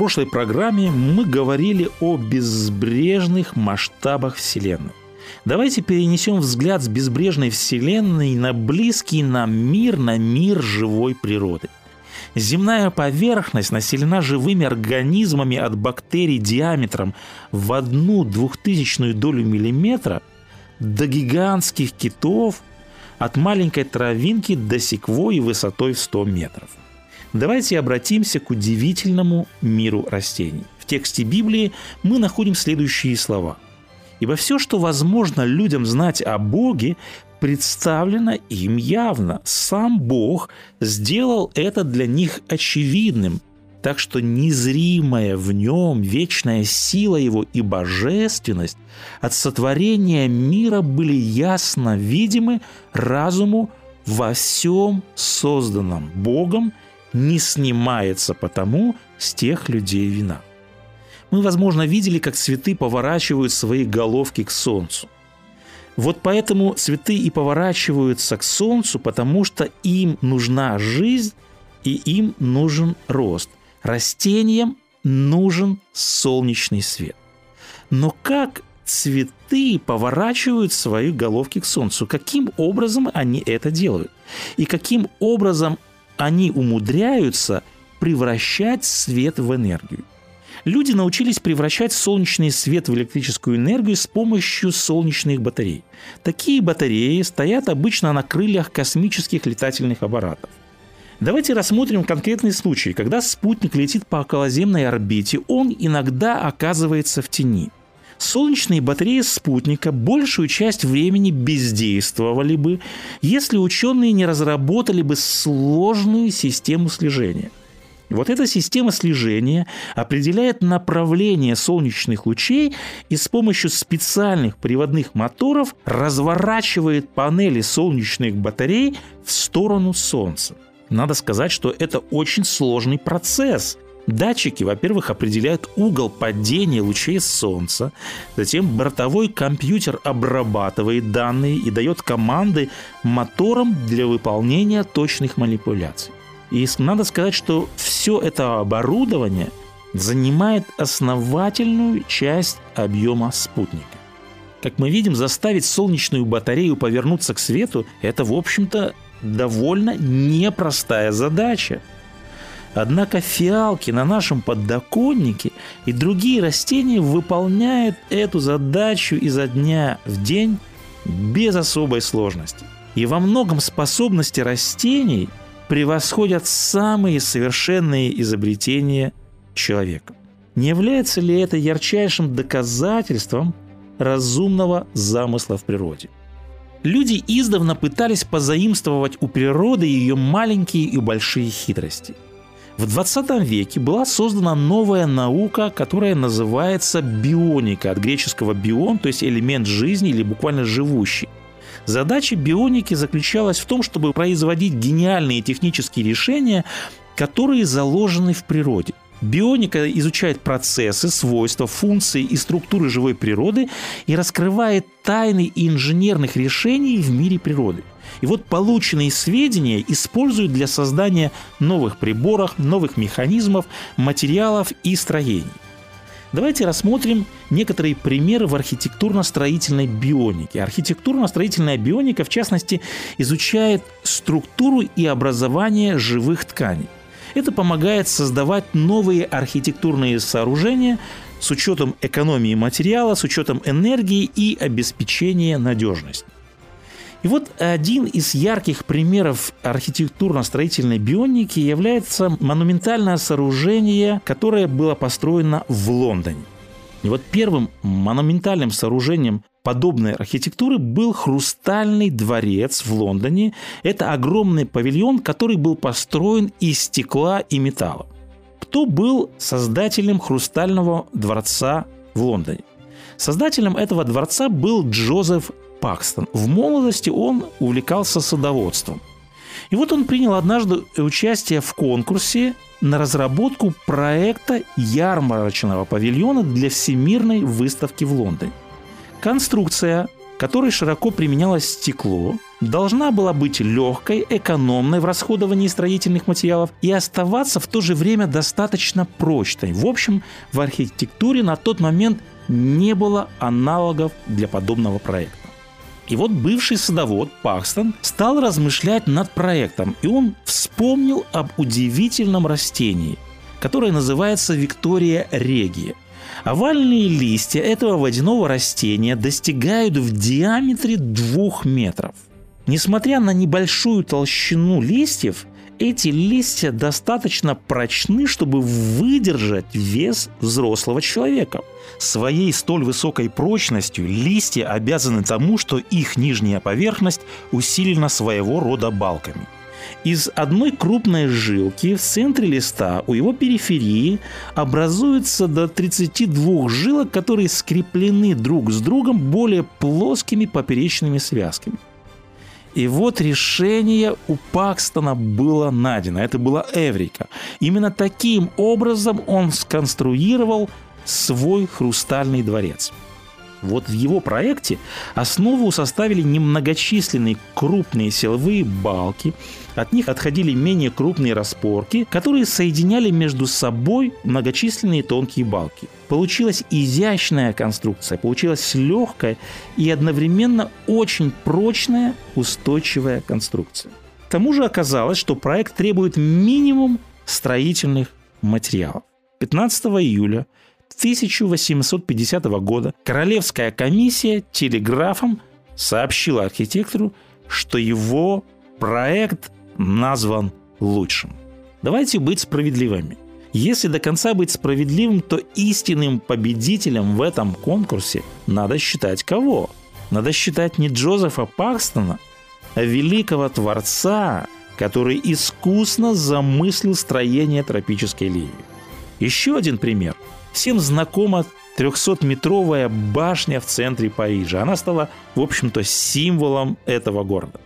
Прошлой программе мы говорили о безбрежных масштабах Вселенной. Давайте перенесем взгляд с безбрежной Вселенной на близкий нам мир, на мир живой природы. Земная поверхность населена живыми организмами от бактерий диаметром в одну двухтысячную долю миллиметра до гигантских китов, от маленькой травинки до секвои высотой в 100 метров. Давайте обратимся к удивительному миру растений. В тексте Библии мы находим следующие слова. «Ибо все, что возможно людям знать о Боге, представлено им явно. Сам Бог сделал это для них очевидным, так что незримая в нем вечная сила его и божественность от сотворения мира были ясно видимы разуму во всем созданном Богом – не снимается потому с тех людей вина. Мы, возможно, видели, как цветы поворачивают свои головки к солнцу. Вот поэтому цветы и поворачиваются к солнцу, потому что им нужна жизнь и им нужен рост. Растениям нужен солнечный свет. Но как цветы поворачивают свои головки к солнцу? Каким образом они это делают? И каким образом они умудряются превращать свет в энергию. Люди научились превращать солнечный свет в электрическую энергию с помощью солнечных батарей. Такие батареи стоят обычно на крыльях космических летательных аппаратов. Давайте рассмотрим конкретный случай, когда спутник летит по околоземной орбите, он иногда оказывается в тени – солнечные батареи спутника большую часть времени бездействовали бы, если ученые не разработали бы сложную систему слежения. Вот эта система слежения определяет направление солнечных лучей и с помощью специальных приводных моторов разворачивает панели солнечных батарей в сторону Солнца. Надо сказать, что это очень сложный процесс – Датчики, во-первых, определяют угол падения лучей Солнца, затем бортовой компьютер обрабатывает данные и дает команды моторам для выполнения точных манипуляций. И надо сказать, что все это оборудование занимает основательную часть объема спутника. Как мы видим, заставить солнечную батарею повернуться к свету – это, в общем-то, довольно непростая задача – Однако фиалки на нашем подоконнике и другие растения выполняют эту задачу изо дня в день без особой сложности. И во многом способности растений превосходят самые совершенные изобретения человека. Не является ли это ярчайшим доказательством разумного замысла в природе? Люди издавна пытались позаимствовать у природы ее маленькие и большие хитрости – в 20 веке была создана новая наука, которая называется бионика, от греческого бион, то есть элемент жизни или буквально живущий. Задача бионики заключалась в том, чтобы производить гениальные технические решения, которые заложены в природе. Бионика изучает процессы, свойства, функции и структуры живой природы и раскрывает тайны инженерных решений в мире природы. И вот полученные сведения используют для создания новых приборов, новых механизмов, материалов и строений. Давайте рассмотрим некоторые примеры в архитектурно-строительной бионике. Архитектурно-строительная бионика, в частности, изучает структуру и образование живых тканей. Это помогает создавать новые архитектурные сооружения с учетом экономии материала, с учетом энергии и обеспечения надежности. И вот один из ярких примеров архитектурно-строительной бионики является монументальное сооружение, которое было построено в Лондоне. И вот первым монументальным сооружением подобной архитектуры был Хрустальный дворец в Лондоне. Это огромный павильон, который был построен из стекла и металла. Кто был создателем Хрустального дворца в Лондоне? Создателем этого дворца был Джозеф Пакстон. В молодости он увлекался садоводством. И вот он принял однажды участие в конкурсе на разработку проекта ярмарочного павильона для Всемирной выставки в Лондоне. Конструкция, которой широко применялось стекло, должна была быть легкой, экономной в расходовании строительных материалов и оставаться в то же время достаточно прочной. В общем, в архитектуре на тот момент не было аналогов для подобного проекта. И вот бывший садовод Пакстон стал размышлять над проектом, и он вспомнил об удивительном растении, которое называется Виктория регия. Овальные листья этого водяного растения достигают в диаметре двух метров. Несмотря на небольшую толщину листьев, эти листья достаточно прочны, чтобы выдержать вес взрослого человека. Своей столь высокой прочностью листья обязаны тому, что их нижняя поверхность усилена своего рода балками. Из одной крупной жилки в центре листа у его периферии образуется до 32 жилок, которые скреплены друг с другом более плоскими поперечными связками. И вот решение у Пакстона было найдено. Это была Эврика. Именно таким образом он сконструировал свой хрустальный дворец. Вот в его проекте основу составили немногочисленные крупные силовые балки, от них отходили менее крупные распорки, которые соединяли между собой многочисленные тонкие балки. Получилась изящная конструкция, получилась легкая и одновременно очень прочная, устойчивая конструкция. К тому же оказалось, что проект требует минимум строительных материалов. 15 июля 1850 года Королевская комиссия телеграфом сообщила архитектору, что его проект назван лучшим. Давайте быть справедливыми. Если до конца быть справедливым, то истинным победителем в этом конкурсе надо считать кого? Надо считать не Джозефа Пакстона, а великого творца, который искусно замыслил строение тропической линии. Еще один пример. Всем знакома 300-метровая башня в центре Парижа. Она стала, в общем-то, символом этого города.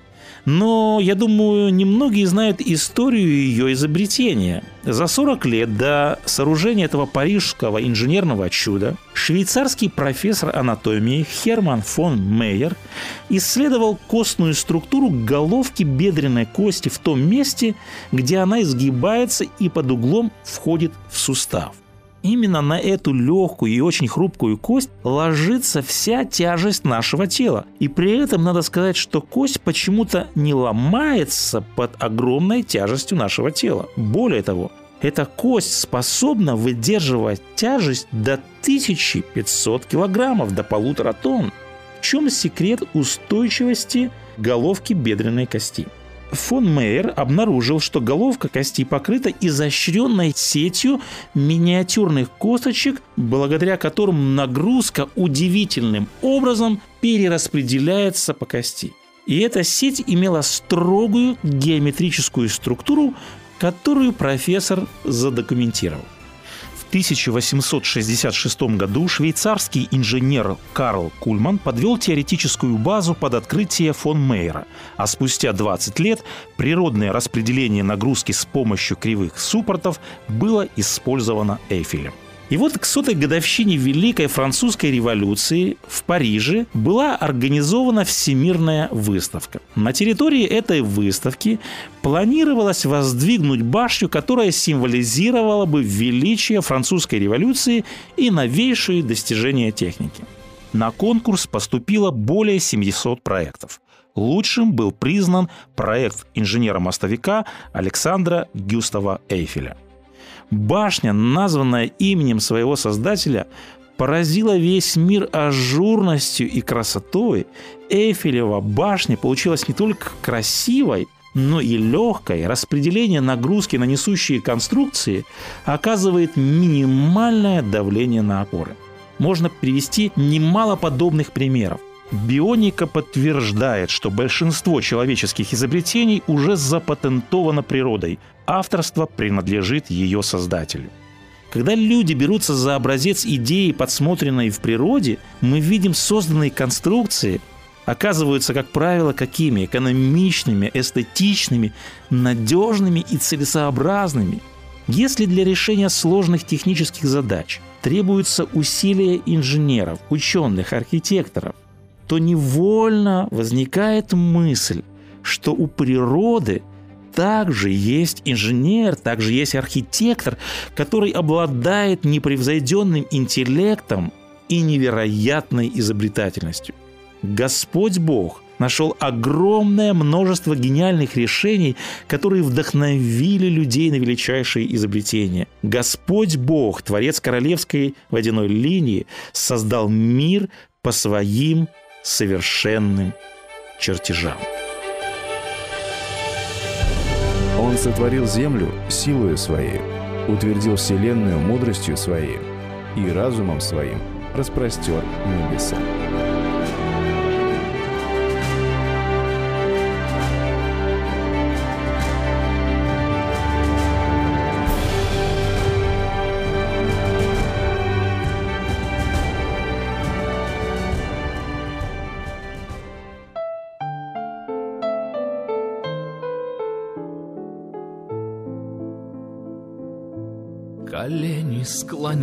Но, я думаю, немногие знают историю ее изобретения. За 40 лет до сооружения этого парижского инженерного чуда швейцарский профессор анатомии Херман фон Мейер исследовал костную структуру головки бедренной кости в том месте, где она изгибается и под углом входит в сустав именно на эту легкую и очень хрупкую кость ложится вся тяжесть нашего тела. И при этом надо сказать, что кость почему-то не ломается под огромной тяжестью нашего тела. Более того, эта кость способна выдерживать тяжесть до 1500 килограммов, до полутора тонн. В чем секрет устойчивости головки бедренной кости? Фон Мейер обнаружил, что головка кости покрыта изощренной сетью миниатюрных косточек, благодаря которым нагрузка удивительным образом перераспределяется по кости. И эта сеть имела строгую геометрическую структуру, которую профессор задокументировал. 1866 году швейцарский инженер Карл Кульман подвел теоретическую базу под открытие фон Мейера, а спустя 20 лет природное распределение нагрузки с помощью кривых суппортов было использовано Эйфелем. И вот к сотой годовщине Великой Французской революции в Париже была организована Всемирная выставка. На территории этой выставки планировалось воздвигнуть башню, которая символизировала бы величие французской революции и новейшие достижения техники. На конкурс поступило более 700 проектов. Лучшим был признан проект инженера-мостовика Александра Гюстава Эйфеля. Башня, названная именем своего создателя, поразила весь мир ажурностью и красотой. Эйфелева башня получилась не только красивой, но и легкой. Распределение нагрузки на несущие конструкции оказывает минимальное давление на опоры. Можно привести немало подобных примеров. Бионика подтверждает, что большинство человеческих изобретений уже запатентовано природой. Авторство принадлежит ее создателю. Когда люди берутся за образец идеи, подсмотренной в природе, мы видим созданные конструкции, оказываются, как правило, какими? Экономичными, эстетичными, надежными и целесообразными. Если для решения сложных технических задач требуются усилия инженеров, ученых, архитекторов, то невольно возникает мысль, что у природы также есть инженер, также есть архитектор, который обладает непревзойденным интеллектом и невероятной изобретательностью. Господь Бог нашел огромное множество гениальных решений, которые вдохновили людей на величайшие изобретения. Господь Бог, Творец Королевской водяной линии, создал мир по своим совершенным чертежам. Он сотворил землю силою своей, утвердил вселенную мудростью своей и разумом своим распростер небеса.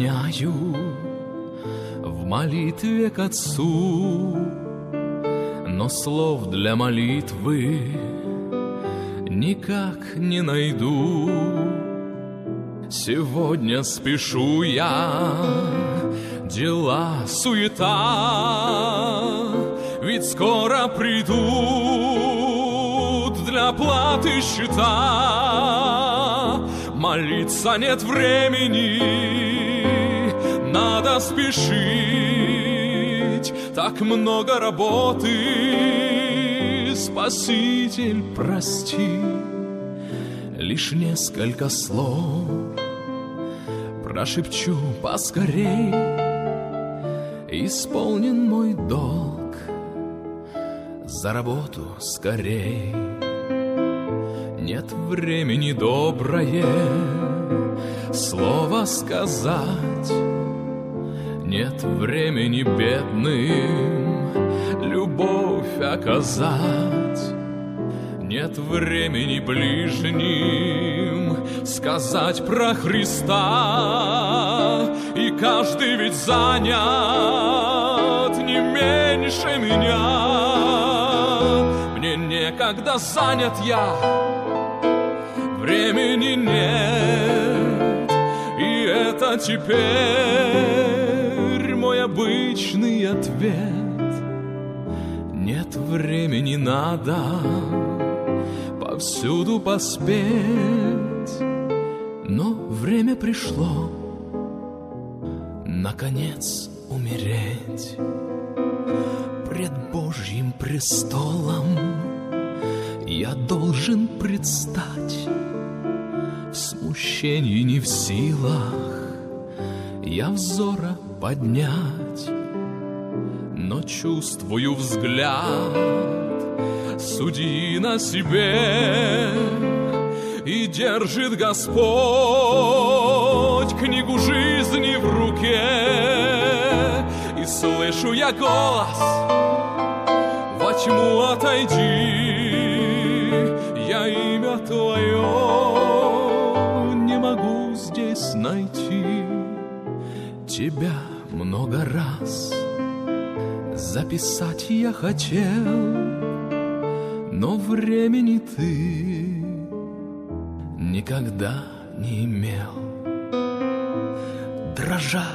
Склоняю в молитве к Отцу, но слов для молитвы никак не найду. Сегодня спешу я, дела суета, ведь скоро придут для платы счета. Молиться нет времени, надо спешить, так много работы, Спаситель, прости, лишь несколько слов прошепчу поскорей, исполнен мой долг, за работу скорей. Нет времени доброе слово сказать, Нет времени бедным любовь оказать, Нет времени ближним сказать про Христа, И каждый ведь занят не меньше меня. Мне некогда занят я, времени нет, и это теперь обычный ответ. Нет времени надо повсюду поспеть, но время пришло, наконец умереть пред Божьим престолом. Я должен предстать в смущении не в силах я взора поднять, но чувствую взгляд. Судьи на себе и держит Господь книгу жизни в руке. И слышу я голос во тьму отойди я имя Твое здесь найти тебя много раз Записать я хотел, но времени ты никогда не имел. Дрожа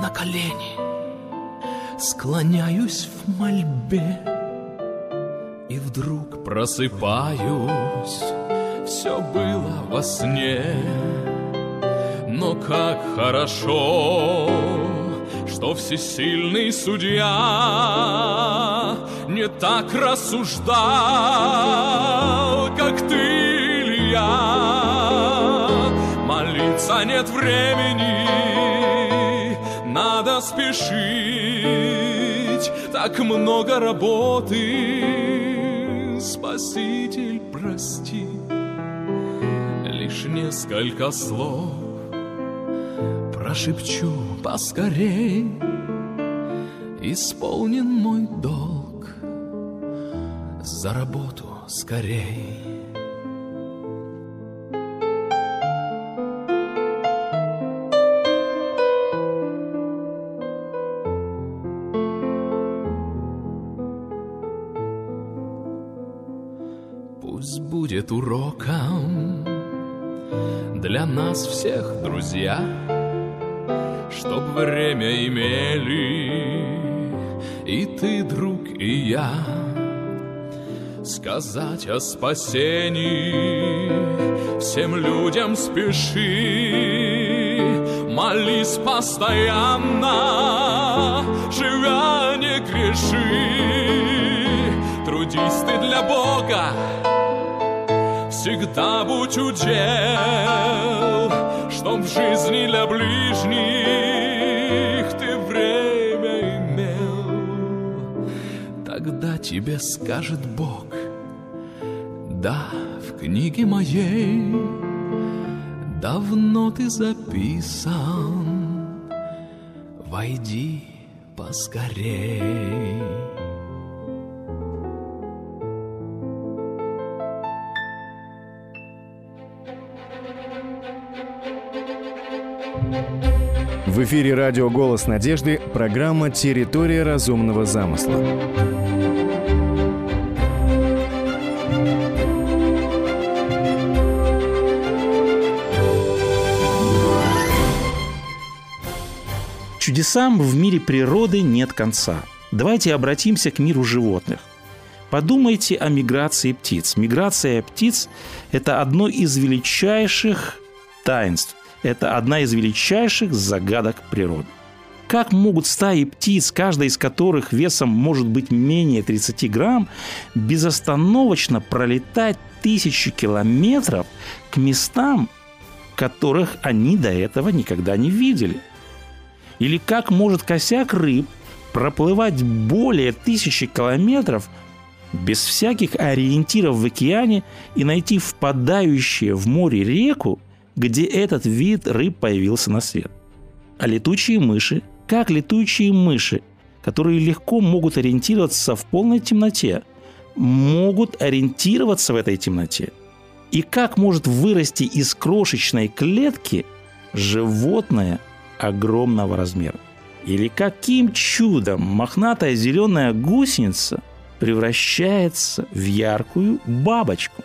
на колени, склоняюсь в мольбе И вдруг просыпаюсь, все было во сне. Но как хорошо, что всесильный судья не так рассуждал, как ты или я. Молиться нет времени, надо спешить, так много работы. Спаситель, прости, лишь несколько слов прошепчу поскорей, Исполнен мой долг, за работу скорей. Пусть будет уроком для нас всех, друзья, Чтоб время имели. И ты, друг, и я Сказать о спасении. Всем людям спеши Молись постоянно, живя не греши. Трудись ты для Бога, всегда будь удел, Чтоб в жизни для ближних ты время имел. Тогда тебе скажет Бог, да, в книге моей давно ты записан, войди поскорей. В эфире радио «Голос надежды» программа «Территория разумного замысла». Чудесам в мире природы нет конца. Давайте обратимся к миру животных. Подумайте о миграции птиц. Миграция птиц – это одно из величайших таинств. Это одна из величайших загадок природы. Как могут стаи птиц, каждая из которых весом может быть менее 30 грамм, безостановочно пролетать тысячи километров к местам, которых они до этого никогда не видели? Или как может косяк рыб проплывать более тысячи километров без всяких ориентиров в океане и найти впадающую в море реку, где этот вид рыб появился на свет. А летучие мыши, как летучие мыши, которые легко могут ориентироваться в полной темноте, могут ориентироваться в этой темноте. И как может вырасти из крошечной клетки животное огромного размера? Или каким чудом мохнатая зеленая гусеница превращается в яркую бабочку?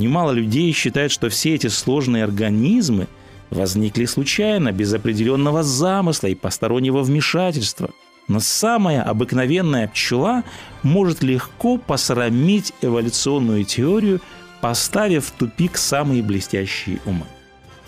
Немало людей считают, что все эти сложные организмы возникли случайно, без определенного замысла и постороннего вмешательства. Но самая обыкновенная пчела может легко посрамить эволюционную теорию, поставив в тупик самые блестящие умы.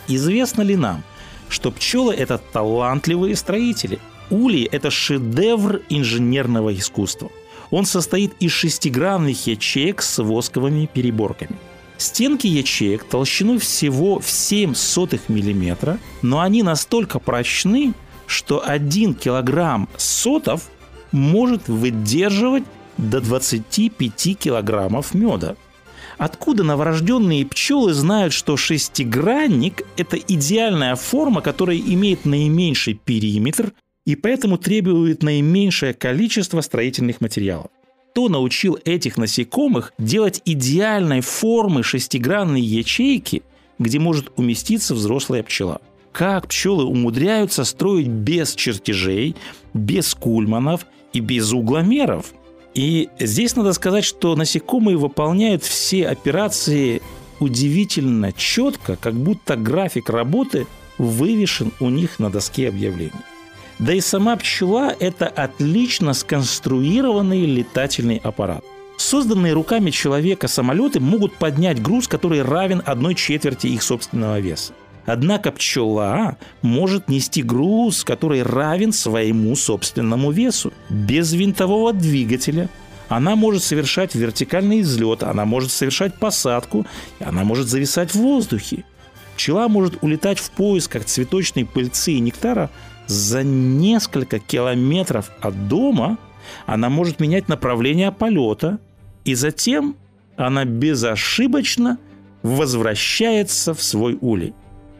Известно ли нам, что пчелы – это талантливые строители? Улей – это шедевр инженерного искусства. Он состоит из шестигранных ячеек с восковыми переборками – Стенки ячеек толщиной всего в 7 сотых миллиметра, но они настолько прочны, что 1 килограмм сотов может выдерживать до 25 килограммов меда. Откуда новорожденные пчелы знают, что шестигранник – это идеальная форма, которая имеет наименьший периметр и поэтому требует наименьшее количество строительных материалов? Кто научил этих насекомых делать идеальной формы шестигранные ячейки, где может уместиться взрослая пчела. Как пчелы умудряются строить без чертежей, без кульманов и без угломеров. И здесь надо сказать, что насекомые выполняют все операции удивительно четко, как будто график работы вывешен у них на доске объявлений. Да и сама пчела – это отлично сконструированный летательный аппарат. Созданные руками человека самолеты могут поднять груз, который равен одной четверти их собственного веса. Однако пчела может нести груз, который равен своему собственному весу, без винтового двигателя. Она может совершать вертикальный взлет, она может совершать посадку, она может зависать в воздухе. Пчела может улетать в поисках цветочной пыльцы и нектара за несколько километров от дома она может менять направление полета, и затем она безошибочно возвращается в свой улей.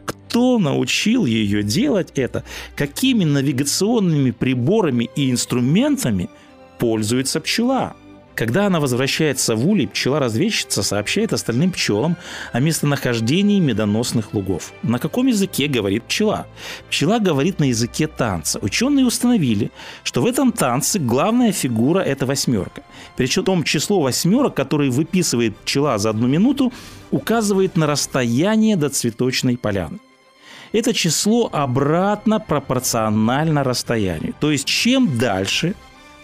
кто научил ее делать это, какими навигационными приборами и инструментами пользуется пчела. Когда она возвращается в улей, пчела-разведчица сообщает остальным пчелам о местонахождении медоносных лугов. На каком языке говорит пчела? Пчела говорит на языке танца. Ученые установили, что в этом танце главная фигура – это восьмерка. Причем число восьмерок, которые выписывает пчела за одну минуту, указывает на расстояние до цветочной поляны. Это число обратно пропорционально расстоянию. То есть чем дальше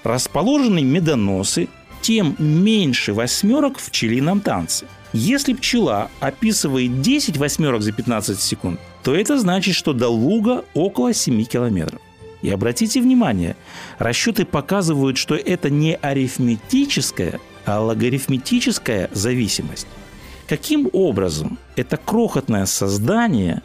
расположены медоносы, тем меньше восьмерок в пчелином танце. Если пчела описывает 10 восьмерок за 15 секунд, то это значит, что до луга около 7 километров. И обратите внимание, расчеты показывают, что это не арифметическая, а логарифметическая зависимость. Каким образом это крохотное создание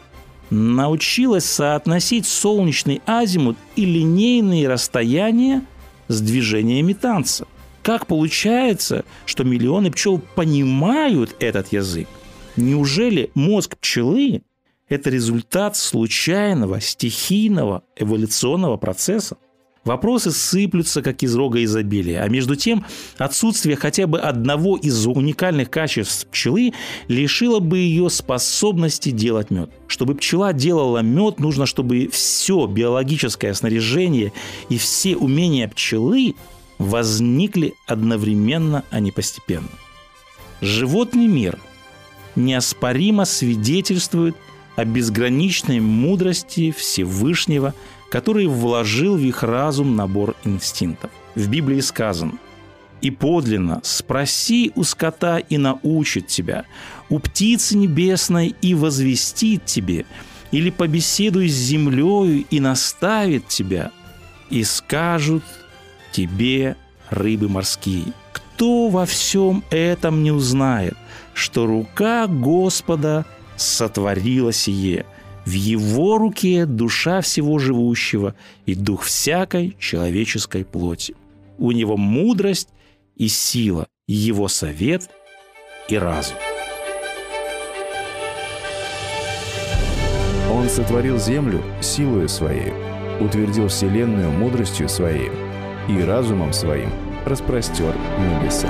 научилось соотносить солнечный азимут и линейные расстояния с движениями танца? Как получается, что миллионы пчел понимают этот язык? Неужели мозг пчелы – это результат случайного, стихийного эволюционного процесса? Вопросы сыплются, как из рога изобилия. А между тем, отсутствие хотя бы одного из уникальных качеств пчелы лишило бы ее способности делать мед. Чтобы пчела делала мед, нужно, чтобы все биологическое снаряжение и все умения пчелы возникли одновременно, а не постепенно. Животный мир неоспоримо свидетельствует о безграничной мудрости Всевышнего, который вложил в их разум набор инстинктов. В Библии сказано «И подлинно спроси у скота и научит тебя, у птицы небесной и возвестит тебе, или побеседуй с землею и наставит тебя, и скажут тебе рыбы морские. Кто во всем этом не узнает, что рука Господа сотворила сие? В его руке душа всего живущего и дух всякой человеческой плоти. У него мудрость и сила, его совет и разум. Он сотворил землю силою своей, утвердил вселенную мудростью своей – и разумом своим распростер небеса.